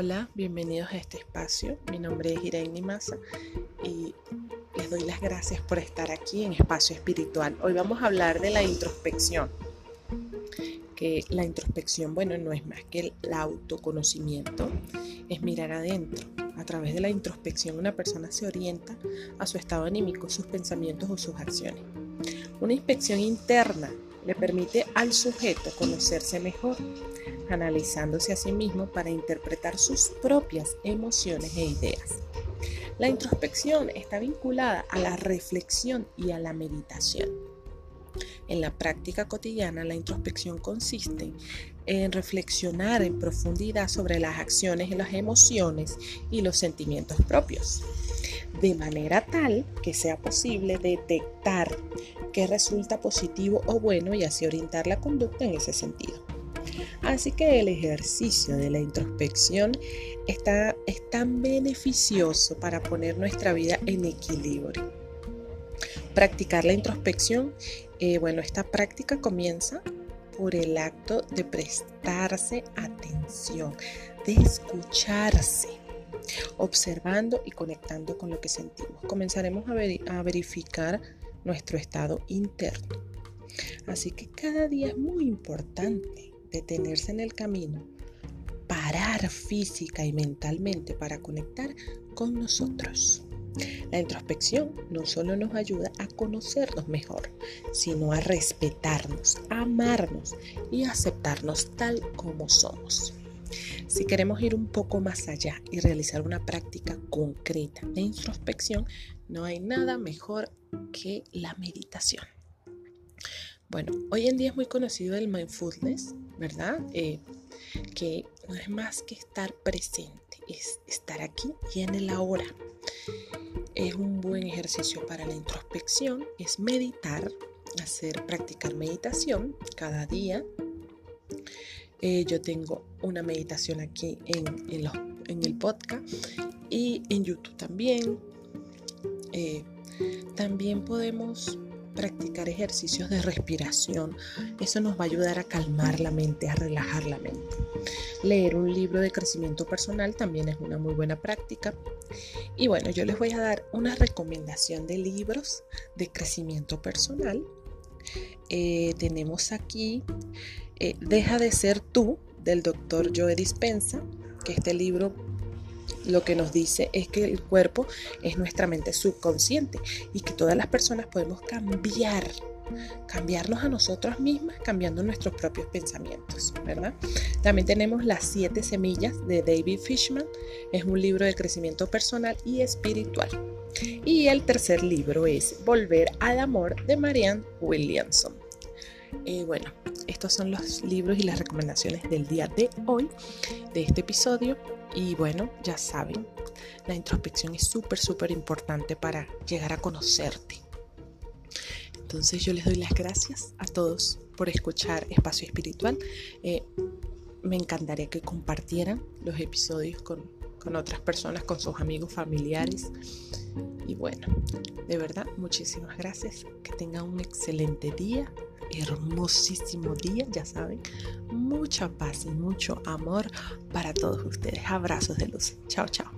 Hola, bienvenidos a este espacio. Mi nombre es Irene Maza y les doy las gracias por estar aquí en Espacio Espiritual. Hoy vamos a hablar de la introspección. Que la introspección, bueno, no es más que el autoconocimiento, es mirar adentro. A través de la introspección una persona se orienta a su estado anímico, sus pensamientos o sus acciones. Una inspección interna le permite al sujeto conocerse mejor, analizándose a sí mismo para interpretar sus propias emociones e ideas. La introspección está vinculada a la reflexión y a la meditación. En la práctica cotidiana, la introspección consiste en reflexionar en profundidad sobre las acciones y las emociones y los sentimientos propios, de manera tal que sea posible detectar qué resulta positivo o bueno y así orientar la conducta en ese sentido. Así que el ejercicio de la introspección está, es tan beneficioso para poner nuestra vida en equilibrio. Practicar la introspección, eh, bueno, esta práctica comienza por el acto de prestarse atención, de escucharse, observando y conectando con lo que sentimos. Comenzaremos a, verificar nuestro estado interno. Así que cada día es muy importante detenerse en el camino, parar física y mentalmente para conectar con nosotros. La introspección no solo nos ayuda a conocernos mejor, sino a respetarnos, amarnos y aceptarnos tal como somos. Si queremos ir un poco más allá y realizar una práctica concreta de introspección, no hay nada mejor que la meditación. Bueno, hoy en día es muy conocido el mindfulness, ¿verdad? Eh, que no es más que estar presente, es estar aquí y en el ahora. Es un buen ejercicio para la introspección, es meditar, hacer, practicar meditación cada día. Eh, yo tengo una meditación aquí en, en, el podcast y en YouTube también. Eh, también podemos practicar ejercicios de respiración. Eso nos va a ayudar a calmar la mente, a relajar la mente. Leer un libro de crecimiento personal también es una muy buena práctica. Y bueno, yo les voy a dar una recomendación de libros de crecimiento personal. Eh, tenemos aquí eh, Deja de ser tú del doctor Joe Dispensa, que este libro lo que nos dice es que el cuerpo es nuestra mente subconsciente y que todas las personas podemos cambiar, cambiarnos a nosotros mismas cambiando nuestros propios pensamientos, ¿verdad? También tenemos Las siete semillas de David Fishman, es un libro de crecimiento personal y espiritual. Y el tercer libro es Volver al amor de Marianne Williamson. Eh, bueno, estos son los libros y las recomendaciones del día de hoy, de este episodio. Y bueno, ya saben, la introspección es súper, súper importante para llegar a conocerte. Entonces yo les doy las gracias a todos por escuchar Espacio Espiritual. Eh, me encantaría que compartieran los episodios con, con otras personas, con sus amigos, familiares. Y bueno, de verdad, muchísimas gracias. Que tengan un excelente día hermosísimo día, ya saben. Mucha paz y mucho amor para todos ustedes. Abrazos de luz. Chao, chao.